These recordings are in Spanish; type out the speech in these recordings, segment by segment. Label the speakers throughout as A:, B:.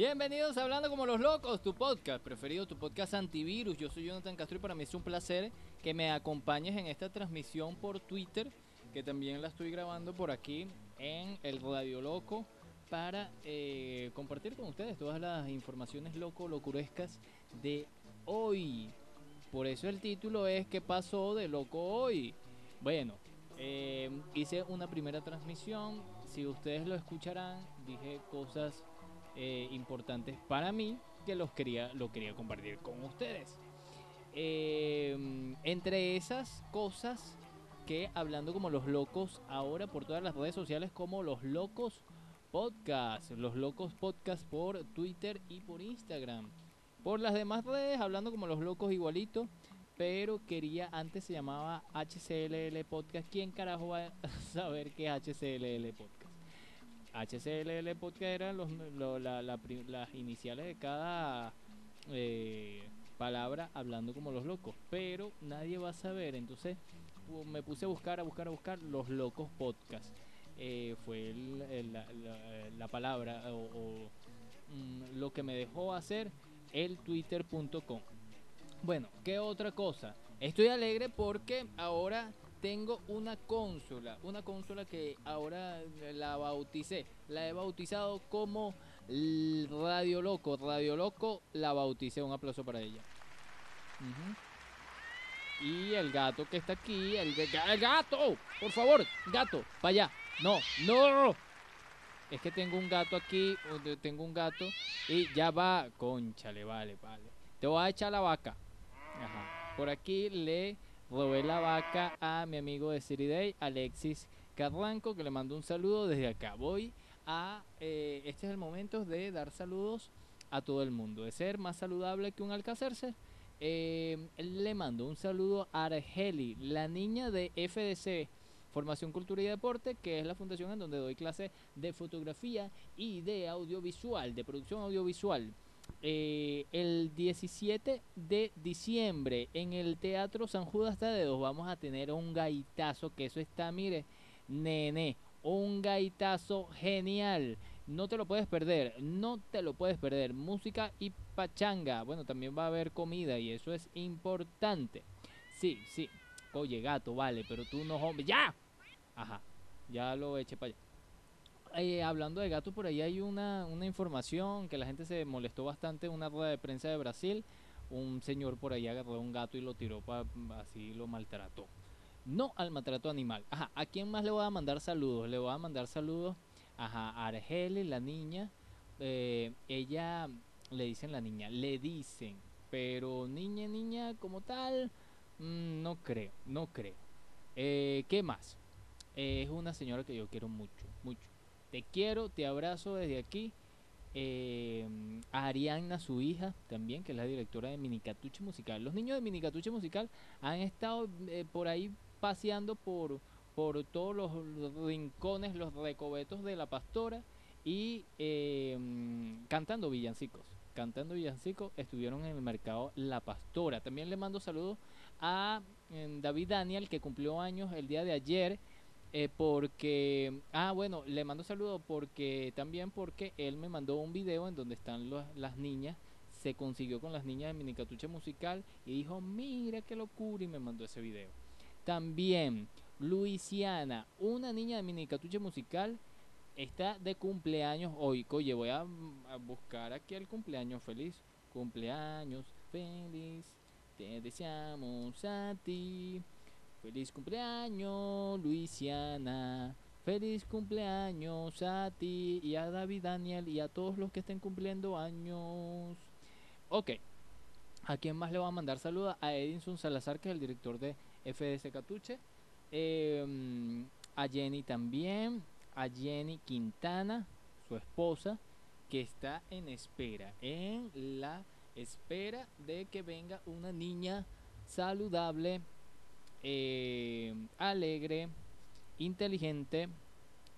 A: Bienvenidos a Hablando como los locos, tu podcast preferido, tu podcast antivirus. Yo soy Jonathan Castro y para mí es un placer que me acompañes en esta transmisión por Twitter, que también la estoy grabando por aquí en el Radio Loco para eh, compartir con ustedes todas las informaciones loco, locurescas de hoy. Por eso el título es ¿Qué pasó de loco hoy? Bueno, eh, hice una primera transmisión. Si ustedes lo escucharán, dije cosas eh, importantes para mí que los quería, lo quería compartir con ustedes. Eh, entre esas cosas que hablando como los locos ahora por todas las redes sociales como los locos podcast, los locos podcast por Twitter y por Instagram. Por las demás redes hablando como los locos igualito, pero quería antes se llamaba HCLL podcast. ¿Quién carajo va a saber qué es HCLL podcast? HCLL podcast eran los, lo- la- las iniciales de cada eh, palabra hablando como los locos, pero nadie va a saber, entonces me puse a buscar, a buscar, a buscar los locos podcast. Eh, fue la, la- la palabra o, o, mm, lo que me dejó hacer el twitter.com. Bueno, ¿qué otra cosa? Estoy alegre porque ahora tengo una consola, una consola que ahora la bauticé, la he bautizado como Radio Loco, Radio Loco la bauticé, un aplauso para ella. Y el gato que está aquí, el, el gato, por favor, gato, para allá. No, no. Es que tengo un gato aquí, tengo un gato y ya va, conchale, vale, vale. Te voy a echar la vaca. Ajá. Por aquí le robé la vaca a mi amigo de City Day, Alexis Carranco, que le mando un saludo desde acá. Voy a. eh, este es el momento de dar saludos a todo el mundo, de ser más saludable que un alcacerse. Eh, le mando un saludo a Argeli, la niña de FDC, Formación, Cultura y Deporte, que es la fundación en donde doy clases de fotografía y de audiovisual, de producción audiovisual. Eh, el 17 de diciembre en el Teatro San Judas Tadeos vamos a tener un gaitazo, que eso está, mire, nene, un gaitazo genial. No te lo puedes perder, no te lo puedes perder. Música y pachanga. Bueno, también va a haber comida y eso es importante. Sí, sí. Oye, gato, vale, pero tú no, hombre. ¡Ya! Ajá, ya lo eché para allá. Eh, hablando de gato, por ahí hay una, una información que la gente se molestó bastante en una rueda de prensa de Brasil. Un señor por ahí agarró un gato y lo tiró para así lo maltrató. No al maltrato animal. Ajá, ¿a quién más le voy a mandar saludos? Le voy a mandar saludos a Argeli, la niña. Eh, ella le dicen la niña, le dicen, pero niña, niña como tal, mm, no creo, no creo. Eh, ¿Qué más? Es una señora que yo quiero mucho, mucho. Te quiero, te abrazo desde aquí. Eh, a Arianna, su hija, también, que es la directora de Minicatuche Musical. Los niños de Minicatuche Musical han estado eh, por ahí paseando por, por todos los rincones, los recobetos de la pastora y eh, cantando villancicos. Cantando villancicos, estuvieron en el mercado La Pastora. También le mando saludos a eh, David Daniel, que cumplió años el día de ayer. Eh, porque, ah, bueno, le mando saludos porque también porque él me mandó un video en donde están las niñas, se consiguió con las niñas de Minicatuche Musical y dijo, mira qué locura y me mandó ese video. También, Luisiana, una niña de Minicatuche Musical, está de cumpleaños hoy. Oye, voy a, a buscar aquí el cumpleaños feliz. Cumpleaños feliz, te deseamos a ti. Feliz cumpleaños, Luisiana. Feliz cumpleaños a ti y a David Daniel y a todos los que estén cumpliendo años. Ok. ¿A quién más le va a mandar saludos? A Edinson Salazar, que es el director de FDS Catuche. Eh, a Jenny también. A Jenny Quintana, su esposa, que está en espera. En la espera de que venga una niña saludable eh, alegre, inteligente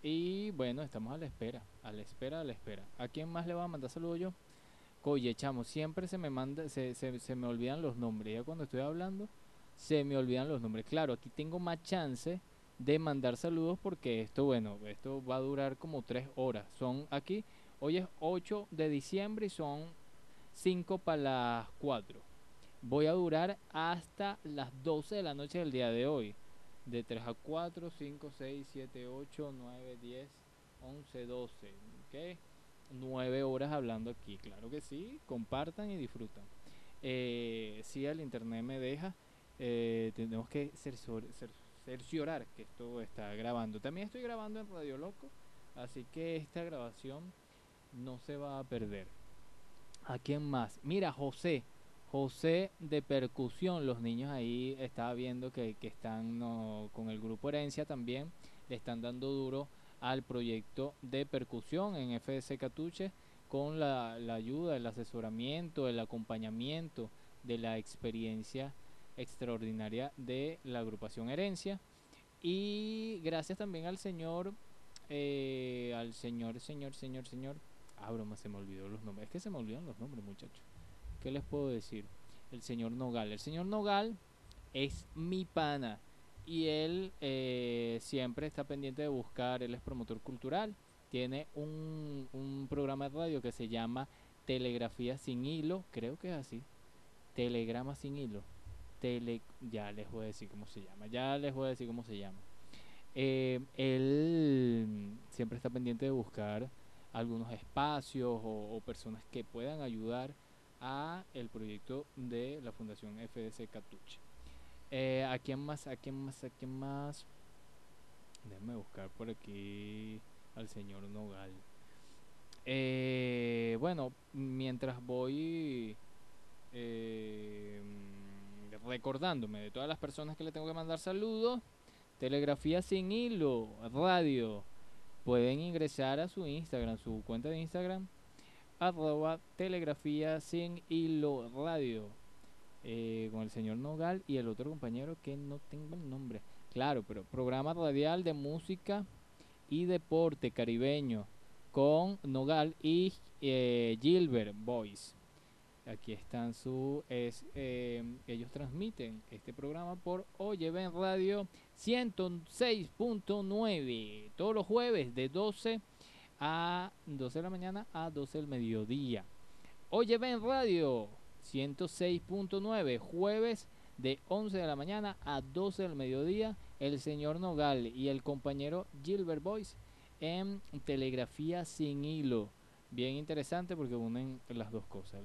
A: y bueno, estamos a la espera, a la espera, a la espera. ¿A quién más le va a mandar saludo yo? Oye, chamo, siempre se me manda, se, se, se me olvidan los nombres. Ya cuando estoy hablando, se me olvidan los nombres. Claro, aquí tengo más chance de mandar saludos porque esto, bueno, esto va a durar como tres horas. Son aquí Hoy es 8 de diciembre y son 5 para las 4. Voy a durar hasta las 12 de la noche del día de hoy. De 3 a 4, 5, 6, 7, 8, 9, 10, 11, 12. ¿Ok? 9 horas hablando aquí. Claro que sí. Compartan y disfrutan. Eh, si el internet me deja, eh, tenemos que cerciorar que esto está grabando. También estoy grabando en Radio Loco. Así que esta grabación no se va a perder. ¿A quién más? Mira, José. José de percusión. Los niños ahí estaba viendo que, están con el grupo Herencia también. Le están dando duro al proyecto de percusión en FDC Catuche con la, la ayuda, el asesoramiento, el acompañamiento de la experiencia extraordinaria de la agrupación Herencia. Y gracias también al señor, eh, al señor, señor, señor, señor Ah, broma, se me olvidó los nombres. Es que se me olvidan los nombres, muchachos. ¿Qué les puedo decir? El señor Nogal. El señor Nogal es mi pana. Y él eh, siempre está pendiente de buscar. Él es promotor cultural. Tiene un, programa de radio que se llama Telegrafía sin hilo. Creo que es así. Telegrama sin hilo. Tele, ya les voy a decir cómo se llama. Ya les voy a decir cómo se llama. Eh, él siempre está pendiente de buscar algunos espacios o, personas que puedan ayudar a el proyecto de la Fundación FDC Catuche. Eh, ¿A quién más? ¿A quién más? ¿A quién más? Déjenme buscar por aquí al señor Nogal. Eh, bueno, mientras voy eh, recordándome de todas las personas que le tengo que mandar saludos, Telegrafía sin hilo, radio, pueden ingresar a su Instagram, su cuenta de Instagram, arroba telegrafía sin hilo radio, eh, con el señor Nogal y el otro compañero que no tengo el nombre. Claro, pero programa radial de música y deporte caribeño con Nogal y eh, Gilbert Boys. Aquí están su. Es, eh, ellos transmiten este programa por Oye Ven Radio 106.9 todos los jueves de 12 a 12 de la mañana a 12 del mediodía. Oye Ven Radio 106.9 jueves de 11 de la mañana a 12 del mediodía. El señor Nogal y el compañero Gilbert Boyce en Telegrafía sin hilo bien interesante porque unen las dos cosas,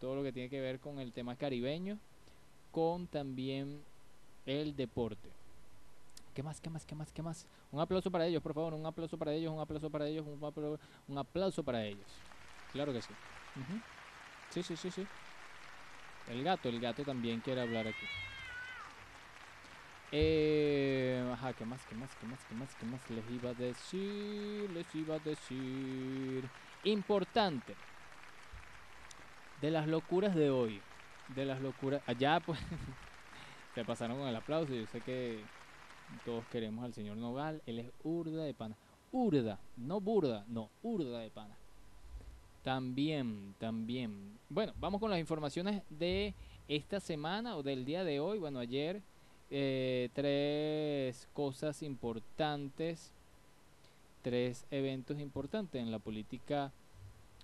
A: todo lo que tiene que ver con el tema caribeño, con también el deporte. ¿Qué más, qué más, qué más, qué más? Un aplauso para ellos, por favor, un aplauso para ellos, un aplauso para ellos, un aplauso, para ellos. Claro que sí. Sí, sí, sí, sí. El gato, el gato también quiere hablar aquí. Eh, ajá, ¿qué más, qué más, qué más, qué más, qué más les iba a decir? Les iba a decir. Importante. De las locuras de hoy. De las locuras. Allá, pues. se pasaron con el aplauso. Yo sé que todos queremos al señor Nogal. Él es urda de pana. Urda, no burda, no, urda de pana. También, también. Bueno, vamos con las informaciones de esta semana o del día de hoy. Bueno, ayer eh, tres cosas importantes, tres eventos importantes en la política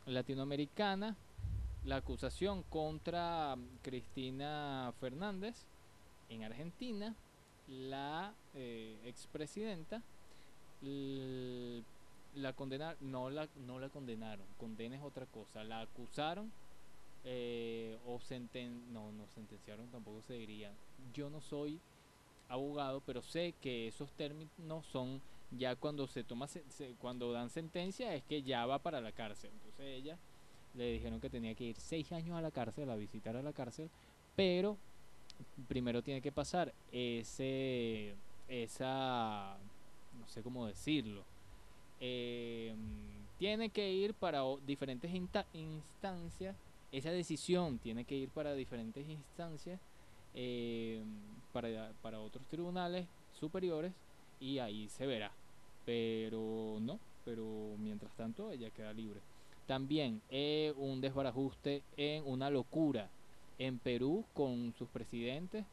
A: latinoamericana. La acusación contra Cristina Fernández en Argentina, la eh, expresidenta la condenaron, no la, no la condenaron, condena es otra cosa, la acusaron eh, o senten, no, no sentenciaron tampoco se diría. Yo no soy abogado, pero sé que esos términos son ya cuando se toma cuando dan sentencia es que ya va para la cárcel. Entonces ella le dijeron que tenía que ir seis años a la cárcel a visitar a la cárcel, pero primero tiene que pasar ese esa no sé cómo decirlo eh, tiene que ir para diferentes instancias esa decisión tiene que ir para diferentes instancias eh, para, para otros tribunales superiores y ahí se verá. Pero no, pero mientras tanto ella queda libre. También eh, un desbarajuste en una locura en Perú con sus presidentes.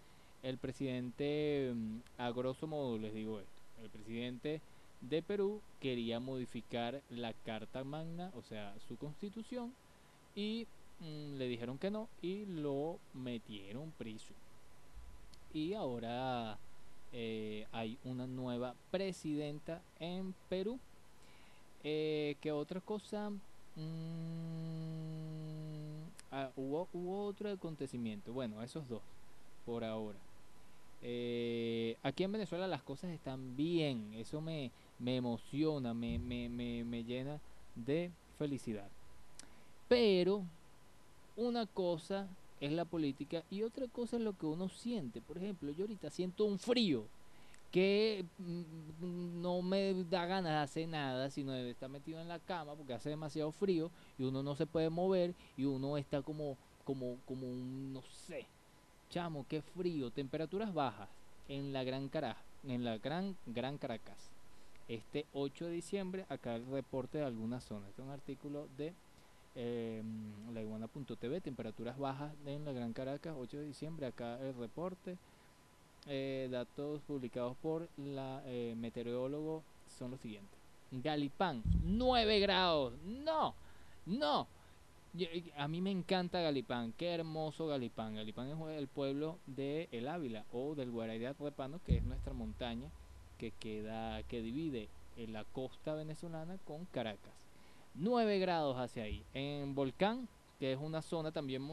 A: El presidente, mm, a grosso modo les digo esto, el presidente de Perú quería modificar la Carta Magna, o sea, su constitución, y mm, le dijeron que no y lo metieron preso. Y ahora eh, hay una nueva presidenta en Perú. Eh, ¿Qué otra cosa? Mm, ah, hubo, otro acontecimiento. Bueno, esos dos, por ahora. Eh, aquí en Venezuela las cosas están bien. Eso me, me emociona, me, me, me llena de felicidad. Pero una cosa es la política y otra cosa es lo que uno siente. Por ejemplo, yo ahorita siento un frío que mm, no me da ganas de hacer nada, sino de estar metido en la cama porque hace demasiado frío y uno no se puede mover y uno está como, como, como un, no sé, chamo, qué frío, temperaturas bajas en la Gran Caracas, en la Gran, Gran Caracas. Este 8 de diciembre, acá el reporte de algunas zonas. Este es un artículo de eh, la iguana.tv, temperaturas bajas en la Gran Caracas, 8 de diciembre, acá el reporte. Eh, datos publicados por la eh, meteorólogo son los siguientes. Galipán, 9 grados. No, no. A mí me encanta Galipán, qué hermoso Galipán. Galipán es el pueblo de El Ávila o del Guaraidad Repano, que es nuestra montaña que queda, que divide la costa venezolana con Caracas. 9 grados hacia ahí. En Volcán, que es una zona también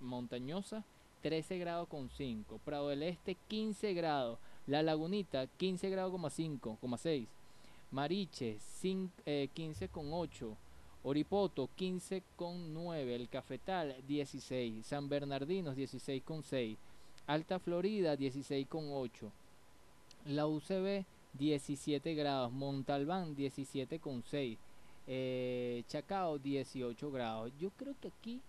A: montañosa, 13 grados con 5. Prado del Este, 15 grados. La Lagunita, 15 grados, 5, 6. Mariche, 15 con 8. Oripoto 15 con 9, El Cafetal 16, San Bernardino 16 con 6, Alta Florida 16 con 8, la UCB 17 grados, Montalbán 17 con 6, eh, Chacao 18 grados. Yo creo que aquí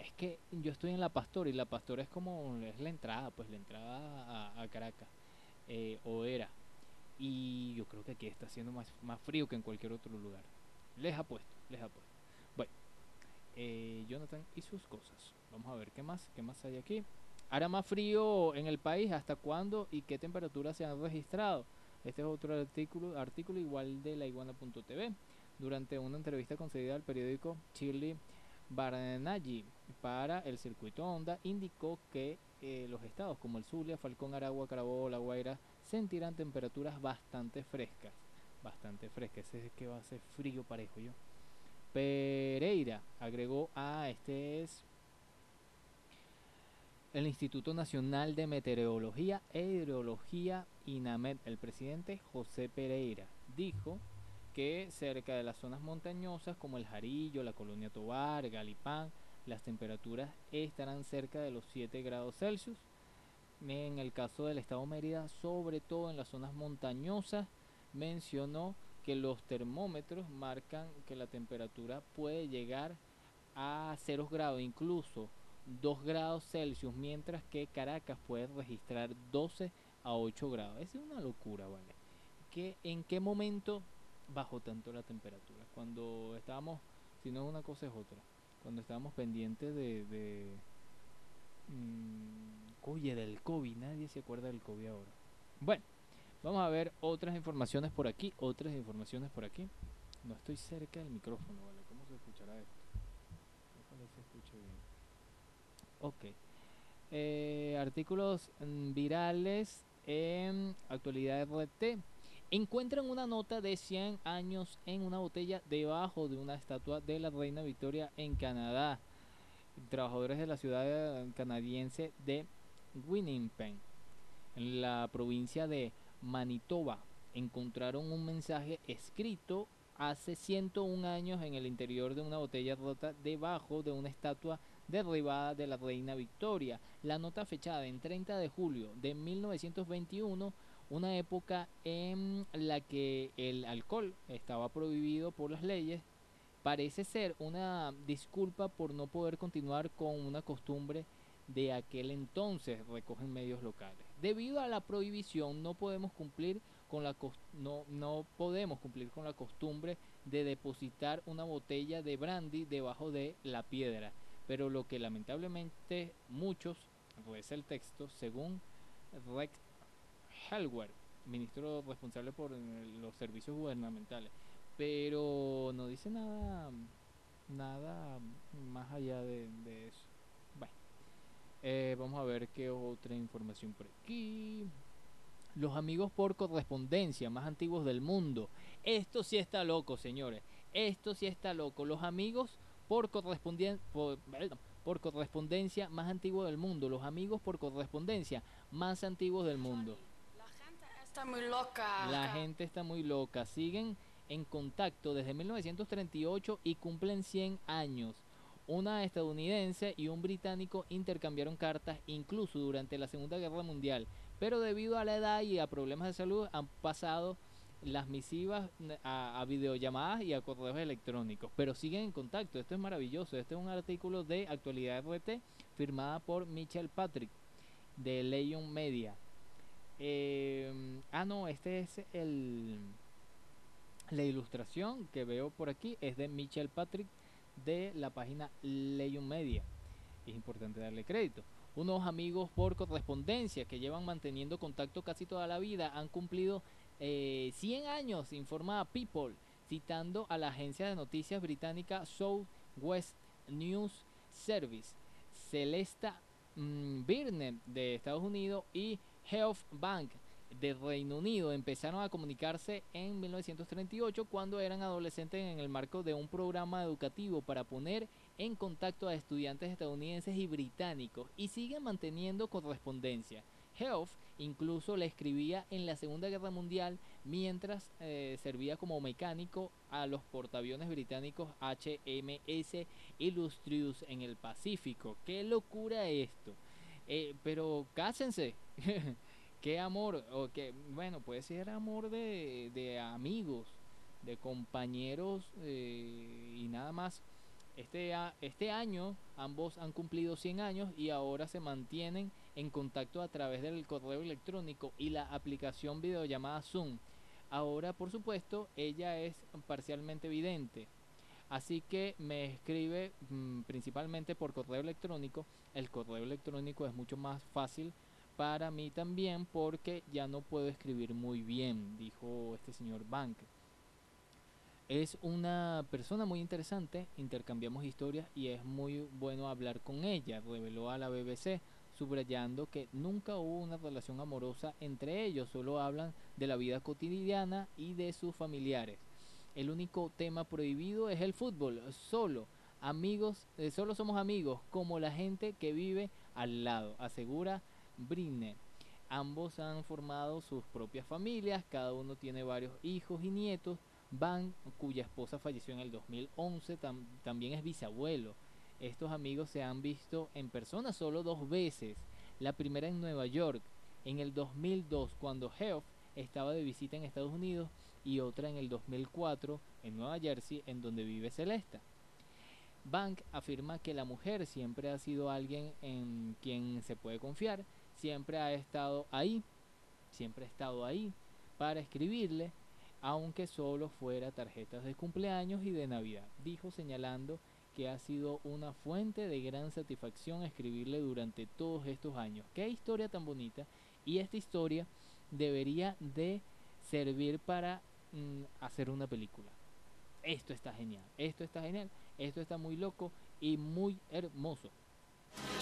A: es que yo estoy en la Pastora y la Pastora es como es la entrada, pues la entrada a, Caracas eh, o era. Y yo creo que aquí está haciendo más, más frío que en cualquier otro lugar. Les apuesto, les apuesto. Bueno, eh, Jonathan y sus cosas. Vamos a ver qué más, qué más hay aquí. ¿Hará más frío en el país? ¿Hasta cuándo? ¿Y qué temperaturas se han registrado? Este es otro artículo, artículo igual de la iguana.tv durante una entrevista concedida al periódico Chile Baranagi para el circuito Onda, indicó que eh, los estados como el Zulia, Falcón, Aragua, Carabobo, La Guaira sentirán temperaturas bastante frescas. Bastante frescas, ese es que va a ser frío parejo yo. Pereira agregó, ah, este es el Instituto Nacional de Meteorología e Hidrología, INAMED, el presidente José Pereira, dijo que cerca de las zonas montañosas como el Jarillo, la Colonia Tobar, Galipán, las temperaturas estarán cerca de los 7 grados Celsius. En el caso del estado Mérida, sobre todo en las zonas montañosas, mencionó que los termómetros marcan que la temperatura puede llegar a 0 grados, incluso 2 grados Celsius, mientras que Caracas puede registrar 12 a 8 grados. Es una locura, ¿vale? ¿Que, ¿En qué momento bajó tanto la temperatura. Cuando estábamos, si no es una cosa es otra, cuando estábamos pendientes de, de mmm, oye, del COVID, nadie se acuerda del COVID ahora. Bueno, vamos a ver otras informaciones por aquí, otras informaciones por aquí. No estoy cerca del micrófono, ¿vale? ¿Cómo se escuchará esto? Ojalá se escuche bien. Ok. Eh, artículos mm, virales en actualidad RT encuentran una nota de 100 años en una botella debajo de una estatua de la reina Victoria en Canadá. Trabajadores de la ciudad canadiense de Winnipeg, en la provincia de Manitoba, encontraron un mensaje escrito hace 101 años en el interior de una botella rota debajo de una estatua derribada de la reina Victoria. La nota fechada en 30 de julio de 1921 una época en la que el alcohol estaba prohibido por las leyes, parece ser una disculpa por no poder continuar con una costumbre de aquel entonces, recogen medios locales. Debido a la prohibición no podemos cumplir con la no, no podemos cumplir con la costumbre de depositar una botella de brandy debajo de la piedra, pero lo que lamentablemente muchos, pues el texto, según Rex Ministro responsable por eh, los servicios gubernamentales. Pero no dice nada, nada más allá de, eso. Bueno, eh, vamos a ver qué otra información por aquí. Los amigos por correspondencia más antiguos del mundo. Esto sí está loco, señores. Esto sí está loco. Los amigos por, correspondencia por correspondencia más antiguos del mundo. Los amigos por correspondencia más antiguos del mundo.
B: La gente está muy loca.
A: La gente está muy loca. Siguen en contacto desde 1938 y cumplen 100 años. Una estadounidense y un británico intercambiaron cartas incluso durante la Segunda Guerra Mundial, pero debido a la edad y a problemas de salud han pasado las misivas a, a, videollamadas y a correos electrónicos, pero siguen en contacto. Esto es maravilloso. Este es un artículo de Actualidad RT firmada por Michelle Patrick de Leon Media. Eh, ah, no, este es el la ilustración que veo por aquí es de Michelle Patrick de la página Leon Media. Es importante darle crédito. Unos amigos por correspondencia que llevan manteniendo contacto casi toda la vida han cumplido eh, 100 años, informa People, citando a la agencia de noticias británica South West News Service, Celesta mmm, Birne de Estados Unidos y Health Bank de Reino Unido empezaron a comunicarse en 1938 cuando eran adolescentes en el marco de un programa educativo para poner en contacto a estudiantes estadounidenses y británicos y siguen manteniendo correspondencia. Health incluso le escribía en la Segunda Guerra Mundial mientras eh, servía como mecánico a los portaaviones británicos HMS Illustrious en el Pacífico. ¡Qué locura esto! Eh, pero cásense. qué amor, o que, bueno, puede ser amor de, de amigos, de compañeros eh, y nada más. Este, este año ambos han cumplido 100 años y ahora se mantienen en contacto a través del correo electrónico y la aplicación videollamada Zoom. Ahora, por supuesto, ella es parcialmente vidente. Así que me escribe mmm, principalmente por correo electrónico. El correo electrónico es mucho más fácil para mí también porque ya no puedo escribir muy bien, dijo este señor Bank. Es una persona muy interesante, intercambiamos historias y es muy bueno hablar con ella, reveló a la BBC, subrayando que nunca hubo una relación amorosa entre ellos, solo hablan de la vida cotidiana y de sus familiares. El único tema prohibido es el fútbol, solo amigos, eh, solo somos amigos como la gente que vive al lado, asegura Brinne. Ambos han formado sus propias familias, cada uno tiene varios hijos y nietos. Van, cuya esposa falleció en el 2011, tam también es bisabuelo. Estos amigos se han visto en persona solo dos veces. La primera en Nueva York, en el 2002, cuando Heath estaba de visita en Estados Unidos, y otra en el 2004 en Nueva Jersey, en donde vive Celesta. Bank afirma que la mujer siempre ha sido alguien en quien se puede confiar siempre ha estado ahí, siempre ha estado ahí para escribirle, aunque solo fuera tarjetas de cumpleaños y de Navidad, dijo señalando que ha sido una fuente de gran satisfacción escribirle durante todos estos años. Qué historia tan bonita y esta historia debería de servir para mm, hacer una película. Esto está genial, esto está genial, esto está muy loco y muy hermoso.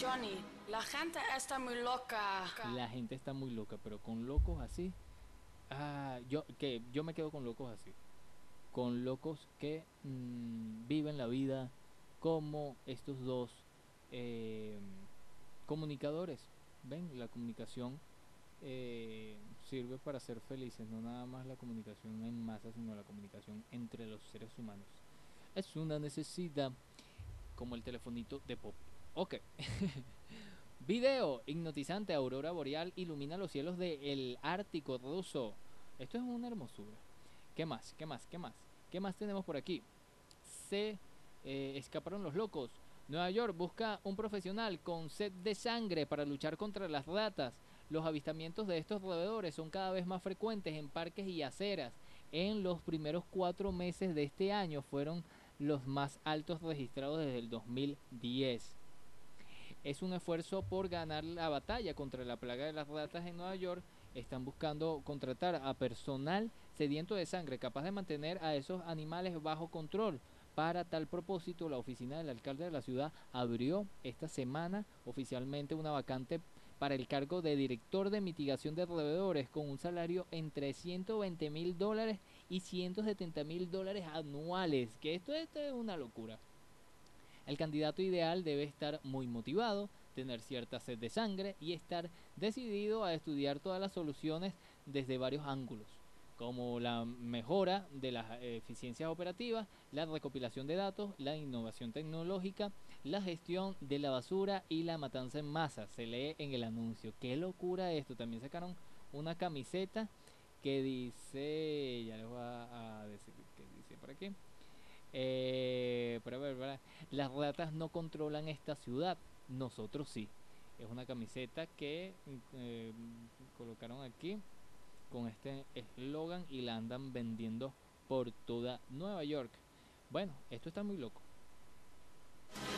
B: Johnny, la gente está muy loca.
A: La gente está muy loca, pero con locos así. Ah, yo que yo me quedo con locos así. Con locos que mmm, viven la vida como estos dos eh, comunicadores. Ven, la comunicación eh, sirve para ser felices, no nada más la comunicación en masa, sino la comunicación entre los seres humanos. Es una necesidad como el telefonito de pop. Ok. Video hipnotizante aurora boreal ilumina los cielos del Ártico ruso. Esto es una hermosura. ¿Qué más? ¿Qué más? ¿Qué más? ¿Qué más tenemos por aquí? Se eh, escaparon los locos. Nueva York busca un profesional con sed de sangre para luchar contra las ratas. Los avistamientos de estos roedores son cada vez más frecuentes en parques y aceras. En los primeros cuatro meses de este año fueron los más altos registrados desde el 2010 es un esfuerzo por ganar la batalla contra la plaga de las ratas en Nueva York. están buscando contratar a personal sediento de sangre capaz de mantener a esos animales bajo control. Para tal propósito, la oficina del alcalde de la ciudad abrió esta semana oficialmente una vacante para el cargo de director de mitigación de roedores con un salario entre 120 mil dólares y 170 mil dólares anuales. Que esto, esto es una locura. El candidato ideal debe estar muy motivado, tener cierta sed de sangre y estar decidido a estudiar todas las soluciones desde varios ángulos como la mejora de las eficiencias operativas, la recopilación de datos, la innovación tecnológica, la gestión de la basura y la matanza en masa. Se lee en el anuncio. Qué locura esto. También sacaron una camiseta que dice, ya les voy a, decir qué dice por aquí. Eh, para ver, para, las ratas no controlan esta ciudad, nosotros sí. Es una camiseta que eh, colocaron aquí con este eslogan y la andan vendiendo por toda Nueva York. Bueno, esto está muy loco.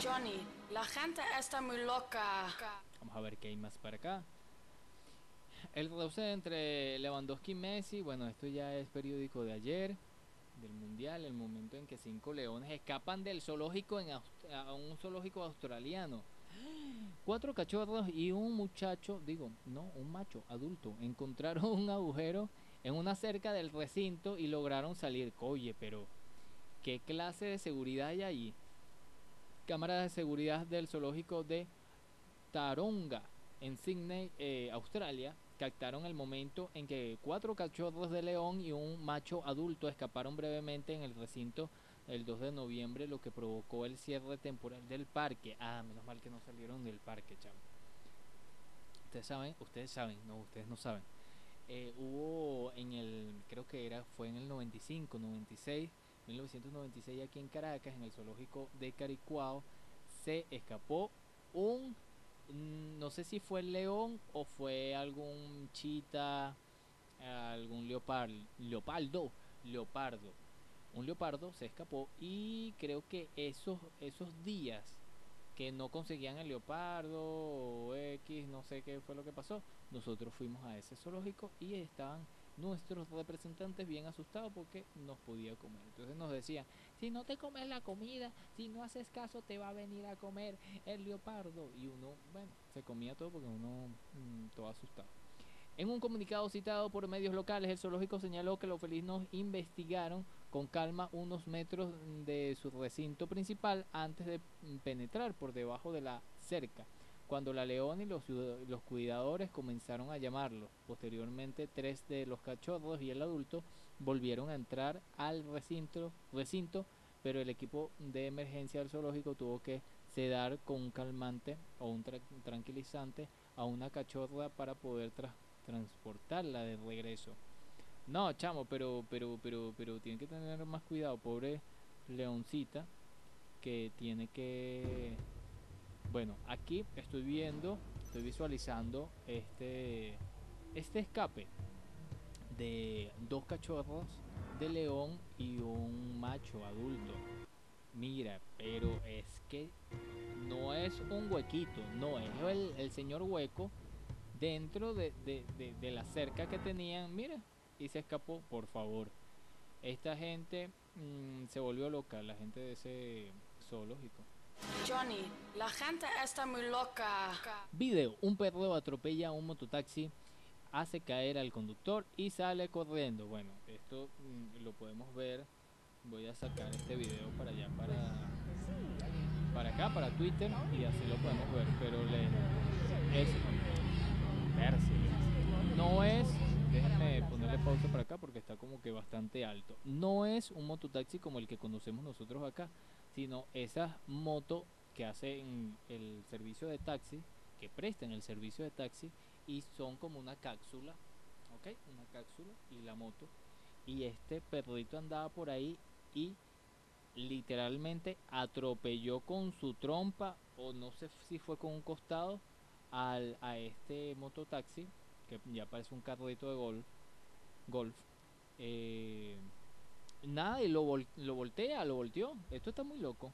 B: Johnny, la gente está muy loca.
A: Vamos a ver qué hay más para acá. El roce entre Lewandowski y Messi, bueno, esto ya es periódico de ayer, del Mundial, el momento en que cinco leones escapan del zoológico en a un zoológico australiano. Cuatro cachorros y un muchacho, digo, no, un macho adulto, encontraron un agujero en una cerca del recinto y lograron salir. Oye, pero ¿qué clase de seguridad hay allí? Cámaras de seguridad del zoológico de Taronga, en Sydney, eh, Australia, captaron el momento en que cuatro cachorros de león y un macho adulto escaparon brevemente en el recinto el 2 de noviembre, lo que provocó el cierre temporal del parque. Ah, menos mal que no salieron del parque, chavo. Ustedes saben, ustedes saben, no, ustedes no saben. Eh, hubo en el, creo que era, fue en el 95, 96, 1996 aquí en Caracas, en el zoológico de Caricuao, se escapó un, no sé si fue el león o fue algún chita, algún leopardo, leopardo, leopardo. Un leopardo se escapó y creo que esos, esos días que no conseguían el leopardo o X, no sé qué fue lo que pasó, nosotros fuimos a ese zoológico y estaban nuestros representantes bien asustados porque nos podía comer. Entonces nos decían, si no te comes la comida, si no haces caso, te va a venir a comer el leopardo. Y uno, bueno, se comía todo porque uno mm, todo asustado. En un comunicado citado por medios locales, el zoológico señaló que los felinos investigaron con calma unos metros de su recinto principal antes de penetrar por debajo de la cerca. Cuando la leona y los, los cuidadores comenzaron a llamarlo, posteriormente tres de los cachorros y el adulto volvieron a entrar al recinto, recinto pero el equipo de emergencia del zoológico tuvo que sedar con un calmante o un tranquilizante a una cachorra para poder transportarla de regreso. No, chamo, pero, pero, pero, pero tiene que tener más cuidado, pobre leoncita, que tiene que... Bueno, aquí estoy viendo, estoy visualizando este, este escape de dos cachorros de león y un macho adulto. Mira, pero es que no es un huequito, no, es el, señor hueco dentro de, de, de la cerca que tenían. Mira, y se escapó, por favor. Esta gente mm, se volvió loca, la gente de ese zoológico.
B: Johnny, la gente está muy loca.
A: Video, un perro atropella a un mototaxi, hace caer al conductor y sale corriendo. Bueno, esto mm, lo podemos ver. Voy a sacar este video para allá, para, para acá, para Twitter, y así lo podemos ver. Pero le, es, no es Déjenme ponerle pausa para acá porque está como que bastante alto. No es un mototaxi como el que conocemos nosotros acá, sino esas motos que hacen el servicio de taxi, que prestan el servicio de taxi y son como una cápsula, ¿ok? Una cápsula y la moto. Y este perrito andaba por ahí y literalmente atropelló con su trompa o no sé si fue con un costado al, a este mototaxi que ya parece un carrito de golf, golf eh, nada, y lo, lo voltea, lo volteó. Esto está muy loco.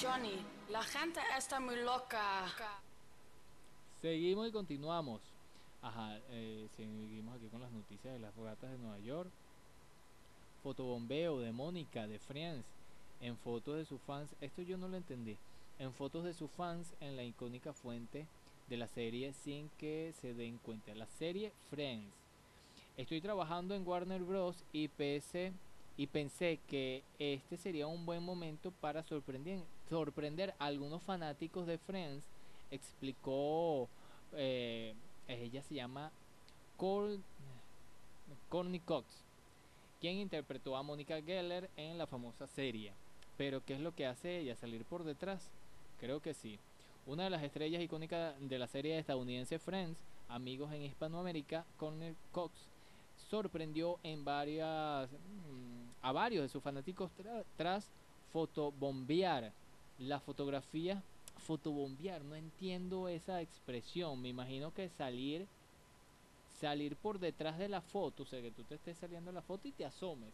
B: Johnny, la gente está muy loca.
A: Seguimos y continuamos. Ajá, eh, seguimos aquí con las noticias de las ratas de Nueva York. Fotobombeo de Mónica de Friends en fotos de sus fans. Esto yo no lo entendí. En fotos de sus fans en la icónica fuente de la serie sin que se den cuenta. La serie Friends. Estoy trabajando en Warner Bros. y y pensé que este sería un buen momento para sorprender, a algunos fanáticos de Friends. Explicó, eh, ella se llama Cor Courtney Cox, quien interpretó a Monica Geller en la famosa serie. Pero ¿qué es lo que hace ella? ¿Salir por detrás? Creo que sí. Una de las estrellas icónicas de la serie estadounidense Friends, Amigos en Hispanoamérica, Courtney Cox, sorprendió en varias mm, a varios de sus fanáticos tras fotobombear. La fotografía fotobombear no entiendo esa expresión. Me imagino que salir salir por detrás de la foto o sea que tú te estés saliendo la foto y te asomes.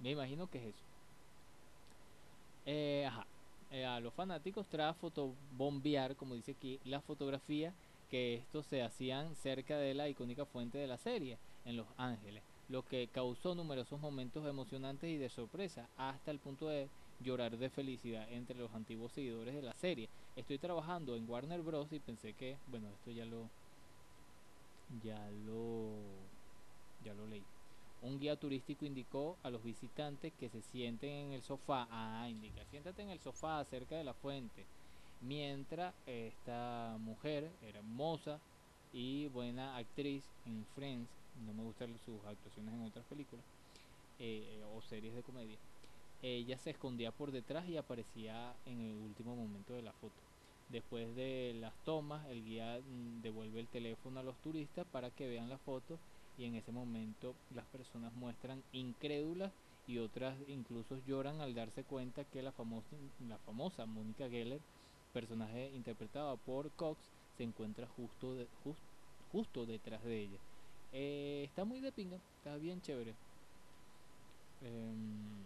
A: Me imagino que es eso. Eh. Eh, a los fanáticos tras fotobombear como dice aquí la fotografía que estos se hacían cerca de la icónica fuente de la serie en Los Ángeles, lo que causó numerosos momentos emocionantes y de sorpresa, hasta el punto de llorar de felicidad entre los antiguos seguidores de la serie. Estoy trabajando en Warner Bros. y pensé que, bueno, esto ya lo, ya lo, ya lo leí. Un guía turístico indicó a los visitantes que se sienten en el sofá. Ah, indica, siéntate en el sofá cerca de la fuente. Mientras esta mujer, hermosa y buena actriz en Friends, no me gustan sus actuaciones en otras películas eh, o series de comedia, ella se escondía por detrás y aparecía en el último momento de la foto. Después de las tomas, el guía mm, devuelve el teléfono a los turistas para que vean la foto y en ese momento las personas muestran incrédulas y otras incluso lloran al darse cuenta que la famosa, la famosa Mónica Geller, personaje interpretado por Cox, se encuentra justo, justo detrás de ella. Eh, está muy de pinga, está bien chévere. Em,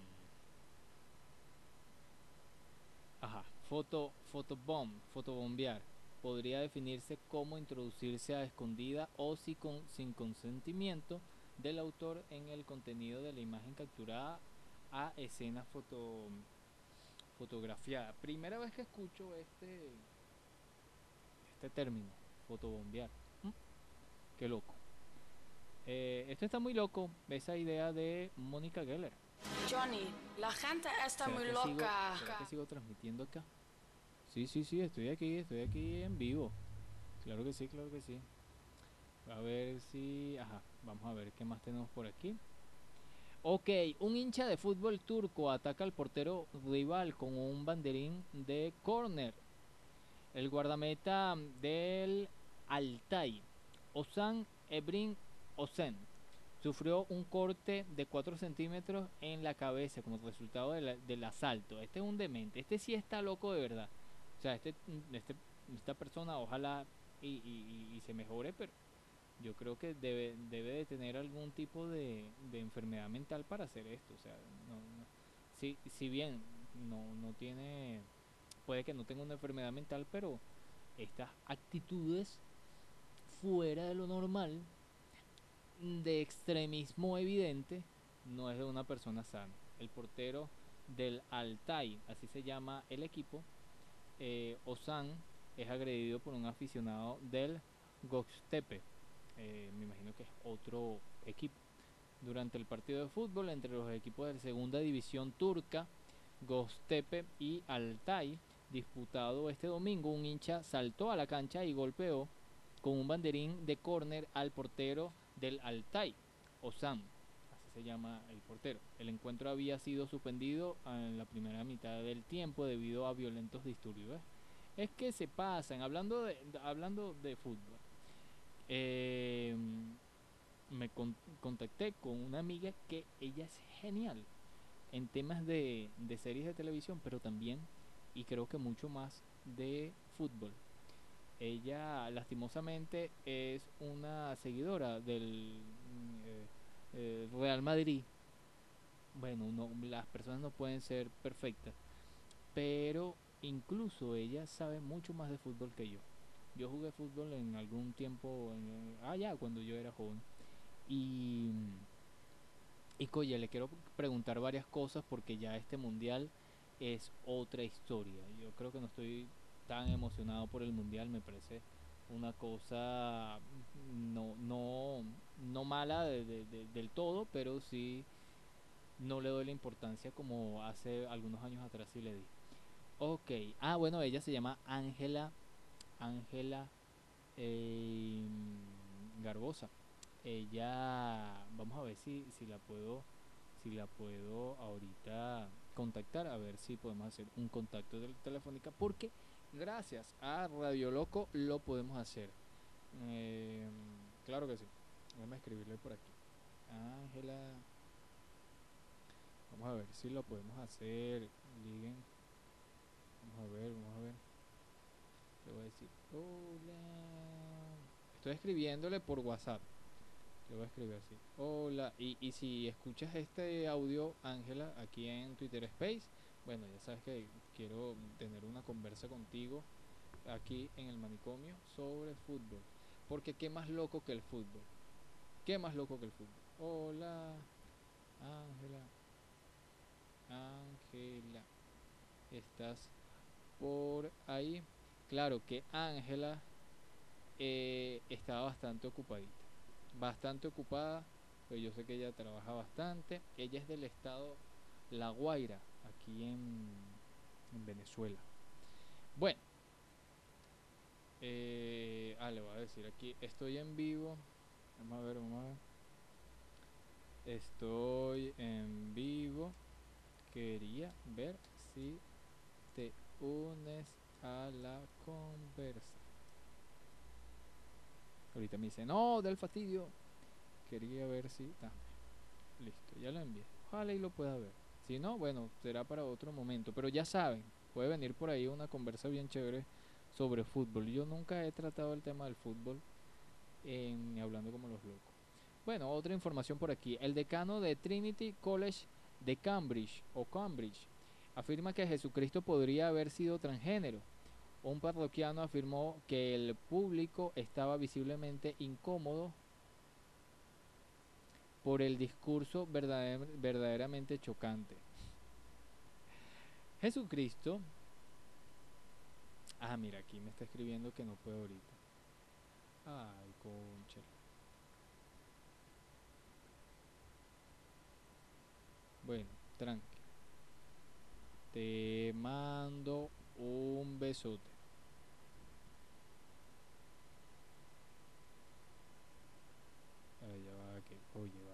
A: ajá, foto, fotobomb, fotobombear. Podría definirse como introducirse a escondida o si sin consentimiento del autor en el contenido de la imagen capturada a escena foto, fotografiada. Primera vez que escucho este, este término, fotobombear. ¿Mm? Qué loco. Eh, esto está muy loco, esa idea de Mónica Geller.
B: Johnny, la gente está muy loca.
A: Sigo, que sigo transmitiendo acá? Sí, sí, sí, estoy aquí, estoy aquí en vivo. Claro que sí, claro que sí. A ver si... Ajá, vamos a ver qué más tenemos por aquí. Ok, un hincha de fútbol turco ataca al portero rival con un banderín de corner. El guardameta del Altay, Osan Ebrin Osen sufrió un corte de 4 centímetros en la cabeza como resultado del asalto. Este es un demente, este sí está loco de verdad. O sea, este, este esta persona ojalá y, se mejore, pero yo creo que debe, de tener algún tipo de, enfermedad mental para hacer esto. O sea, si, si bien no, no tiene, puede que no tenga una enfermedad mental, pero estas actitudes fuera de lo normal de extremismo evidente no es de una persona sana. El portero del Altai, así se llama el equipo, eh, Osan, es agredido por un aficionado del Gokstepe. Eh, me imagino que es otro equipo. Durante el partido de fútbol entre los equipos de segunda división turca, Gokstepe y Altai, disputado este domingo, un hincha saltó a la cancha y golpeó con un banderín de córner al portero del Altai, Osam, así se llama el portero. El encuentro había sido suspendido en la primera mitad del tiempo debido a violentos disturbios. Es que se pasan, hablando de, hablando de fútbol. Eh, me contacté con una amiga que ella es genial en temas de, de series de televisión, pero también, y creo que mucho más, de fútbol. Ella lastimosamente es una seguidora del mm, eh, eh, Real Madrid. Bueno, las personas no pueden ser perfectas, pero incluso ella sabe mucho más de fútbol que yo. Yo jugué fútbol en algún tiempo, en- ah, ya, cuando yo era joven. Y, y coye, le quiero preguntar varias cosas porque ya este mundial es otra historia. Yo creo que no estoy tan emocionado por el mundial, me parece una cosa no, no, no mala de- de- de- del todo, pero sí no le doy la importancia como hace algunos años atrás sí le di. Ok, ah bueno, ella se llama Ángela, Ángela eh, Garbosa. Ella, vamos a ver si, si la puedo, si la puedo ahorita contactar, a ver si podemos hacer un contacto tel- telefónica, porque gracias a Radio Loco lo podemos hacer. Eh, claro que sí. Déjame escribirle por aquí. Ángela. Vamos a ver si lo podemos hacer. Liguen. Vamos a ver, vamos a ver. Le voy a decir, hola. Estoy escribiéndole por WhatsApp. Le voy a escribir así. Hola. Y, y si escuchas este audio, Ángela, aquí en Twitter Space, bueno, ya sabes que quiero tener una conversa contigo aquí en el manicomio sobre fútbol. Porque qué más loco que el fútbol. ¿Qué más loco que el fútbol? Hola, Ángela. Ángela. ¿Estás por ahí? Claro que Ángela eh, estaba bastante ocupadita. Bastante ocupada. Pues yo sé que ella trabaja bastante. Ella es del estado La Guaira, aquí en, en Venezuela. Bueno. Eh, ah, le voy a decir aquí, estoy en vivo. Vamos a ver, vamos a ver. Estoy en vivo. Quería ver si te unes a la conversa. Ahorita me dice, no, del fastidio. Quería ver si... ah, listo, ya lo envié. Ojalá y lo pueda ver. Si no, bueno, será para otro momento. Pero ya saben, puede venir por ahí una conversa bien chévere sobre fútbol. Yo nunca he tratado el tema del fútbol en Hablando como los locos. Bueno, otra información por aquí. El decano de Trinity College de Cambridge o Cambridge afirma que Jesucristo podría haber sido transgénero. Un parroquiano afirmó que el público estaba visiblemente incómodo por el discurso verdader- verdaderamente chocante. Jesucristo Ah, mira, aquí me está escribiendo que no puedo ahorita. Ay, concha. Bueno, tranqui. Te mando un besote. Ay, ya va, que. Oye,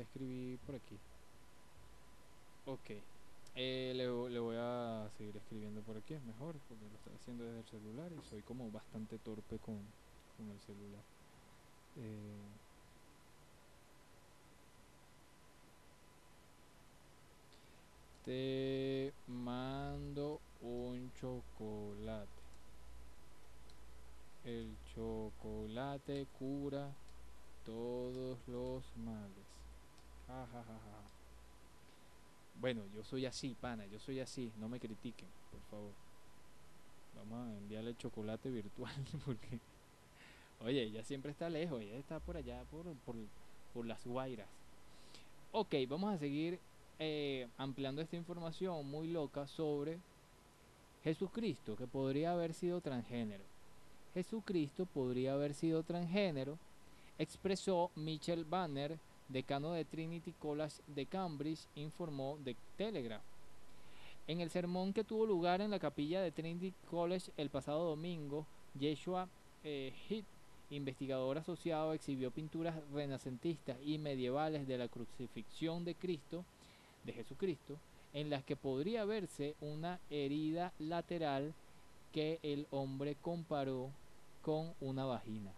A: sé escribir por aquí. Ok. Eh, le voy a seguir escribiendo por aquí, es mejor, porque lo estoy haciendo desde el celular y soy como bastante torpe con, con el celular. Eh, te mando un chocolate. El chocolate cura todos los males. Bueno, yo soy así, pana, yo soy así, no me critiquen, por favor. Vamos a enviarle chocolate virtual porque, oye, ella siempre está lejos, ella está por allá, por, por, por las guairas. Ok, vamos a seguir eh, ampliando esta información muy loca sobre Jesucristo, que podría haber sido transgénero. Jesucristo podría haber sido transgénero, expresó Michel Banner, decano de Trinity College de Cambridge, informó de Telegraph. En el sermón que tuvo lugar en la capilla de Trinity College el pasado domingo, Yeshua eh, investigador asociado, exhibió pinturas renacentistas y medievales de la crucifixión de Cristo, de Jesucristo, en las que podría verse una herida lateral que el hombre comparó con una vagina.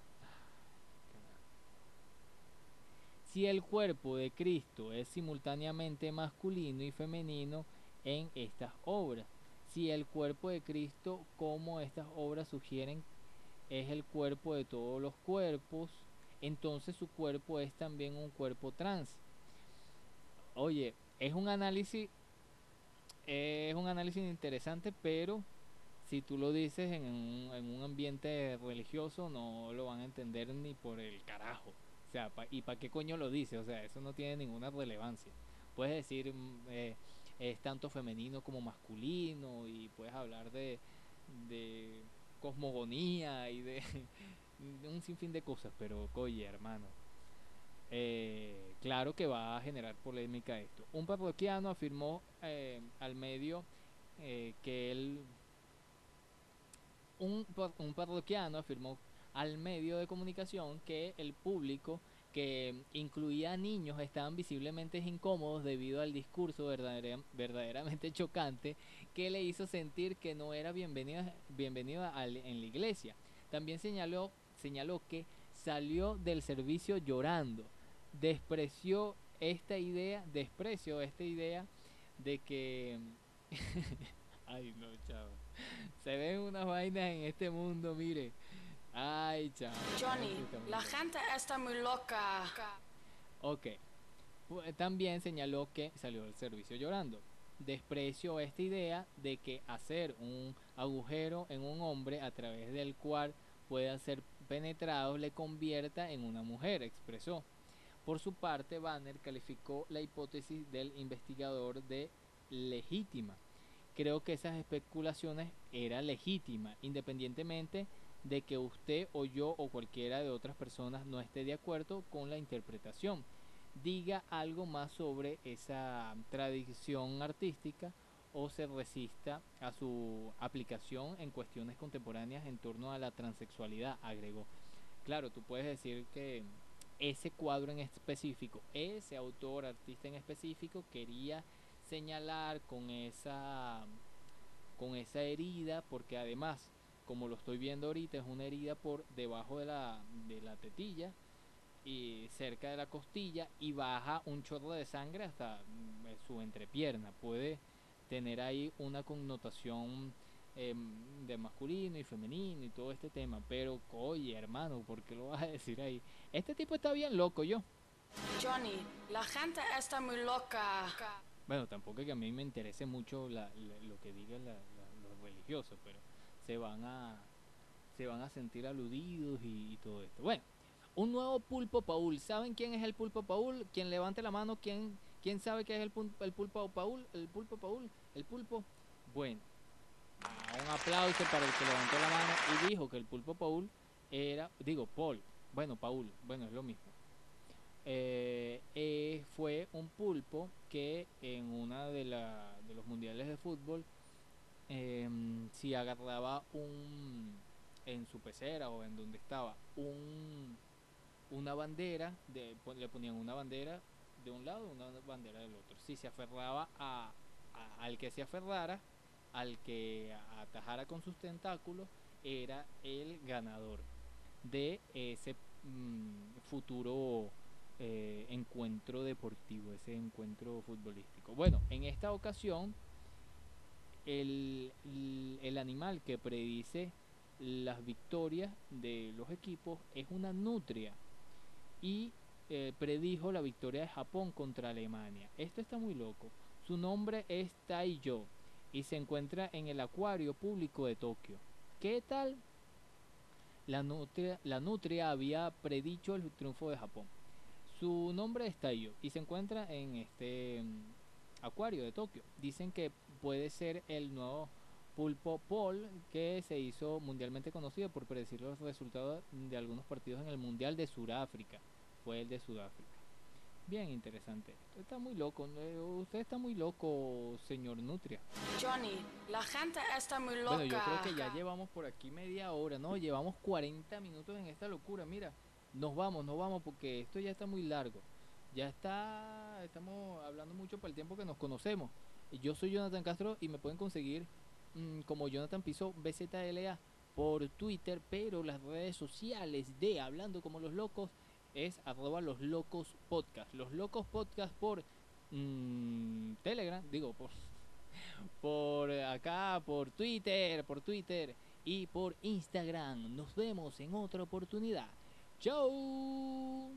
A: Si el cuerpo de Cristo es simultáneamente masculino y femenino en estas obras, si el cuerpo de Cristo, como estas obras sugieren, es el cuerpo de todos los cuerpos, entonces su cuerpo es también un cuerpo trans. Oye, es un análisis, es un análisis interesante, pero si tú lo dices en un, en un ambiente religioso, no lo van a entender ni por el carajo. O sea, pa- ¿y para qué coño lo dice? O sea, eso no tiene ninguna relevancia. Puedes decir, mm, eh, es tanto femenino como masculino y puedes hablar de, cosmogonía y de, un sinfín de cosas, pero coye, hermano. Eh, claro que va a generar polémica esto. Un parroquiano afirmó eh, al medio que él un, un parroquiano afirmó al medio de comunicación que el público que incluía niños estaban visiblemente incómodos debido al discurso verdadera- verdaderamente chocante que le hizo sentir que no era bienvenido, bienvenido al- en la iglesia. También señaló, señaló que salió del servicio llorando, despreció esta idea, despreció esta idea de que... Ay, no, chavo. Se ven unas vainas en este mundo, mire. Ay, chavo.
B: Johnny, la gente está muy loca.
A: Ok. También señaló que salió del servicio llorando. Desprecio esta idea de que hacer un agujero en un hombre a través del cual pueda ser penetrado le convierta en una mujer, expresó. Por su parte, Banner calificó la hipótesis del investigador de legítima. Creo que esas especulaciones eran legítimas, independientemente de que usted o yo o cualquiera de otras personas no esté de acuerdo con la interpretación. Diga algo más sobre esa tradición artística o se resista a su aplicación en cuestiones contemporáneas en torno a la transexualidad, agregó. Claro, tú puedes decir que ese cuadro en específico, ese autor, artista en específico, quería señalar con esa con esa herida, porque además, como lo estoy viendo ahorita, es una herida por debajo de la, de la tetilla y cerca de la costilla y baja un chorro de sangre hasta mm, eh, su entrepierna. Puede tener ahí una connotación em, de masculino y femenino y todo este tema, pero oye hermano, ¿por qué lo vas a decir ahí? Este tipo está bien loco yo.
B: Johnny, la gente está muy loca.
A: Bueno, tampoco es que a mí me interese mucho la- la- lo que digan los religiosos, pero se van a se van a sentir aludidos y, todo esto. Bueno, un nuevo pulpo Paul. ¿Saben quién es el pulpo Paul? Quien levante la mano, ¿quién, quién sabe qué es el, pul- el pulpo Paul? El pulpo Paul, el pulpo. Bueno, ah, un aplauso para el que levantó la mano y dijo que el pulpo Paul era, digo, Paul, bueno, Paul, bueno, es lo mismo. Eh, eh, fue un pulpo que en una de, la, de los mundiales de fútbol, em, si agarraba un en su pecera o en donde estaba un una bandera, de, le ponían una bandera de un lado, una bandera del otro. Si se aferraba a- al que se aferrara, al que atajara con sus tentáculos, era el ganador de ese mm, futuro eh, encuentro deportivo, ese encuentro futbolístico. Bueno, en esta ocasión, el, el- animal que predice las victorias de los equipos es una nutria y eh, predijo la victoria de Japón contra Alemania. Esto está muy loco. Su nombre es Taiyo y se encuentra en el acuario público de Tokio. ¿Qué tal? La nutria, la nutria había predicho el triunfo de Japón. Su nombre es Taiyo y se encuentra en este mm, acuario de Tokio. Dicen que puede ser el nuevo pulpo Paul que se hizo mundialmente conocido por predecir los resultados de algunos partidos en el Mundial de Sudáfrica. Fue el de Sudáfrica. Bien interesante. Está muy loco. Usted está muy loco, señor Nutria.
B: Johnny, la gente está muy loca.
A: Bueno, yo creo que ya llevamos por aquí media hora, ¿no? Llevamos 40 minutos en esta locura. Mira, nos vamos, nos vamos porque esto ya está muy largo. Ya está, estamos hablando mucho por el tiempo que nos conocemos. Yo soy Jonathan Castro y me pueden conseguir mm, como Jonathan Piso BZLA por Twitter, pero las redes sociales de Hablando como los locos es arroba los locos podcast. Los locos podcast por mm, Telegram, digo, por por acá, por Twitter, por Twitter y por Instagram. Nos vemos en otra oportunidad. Chau.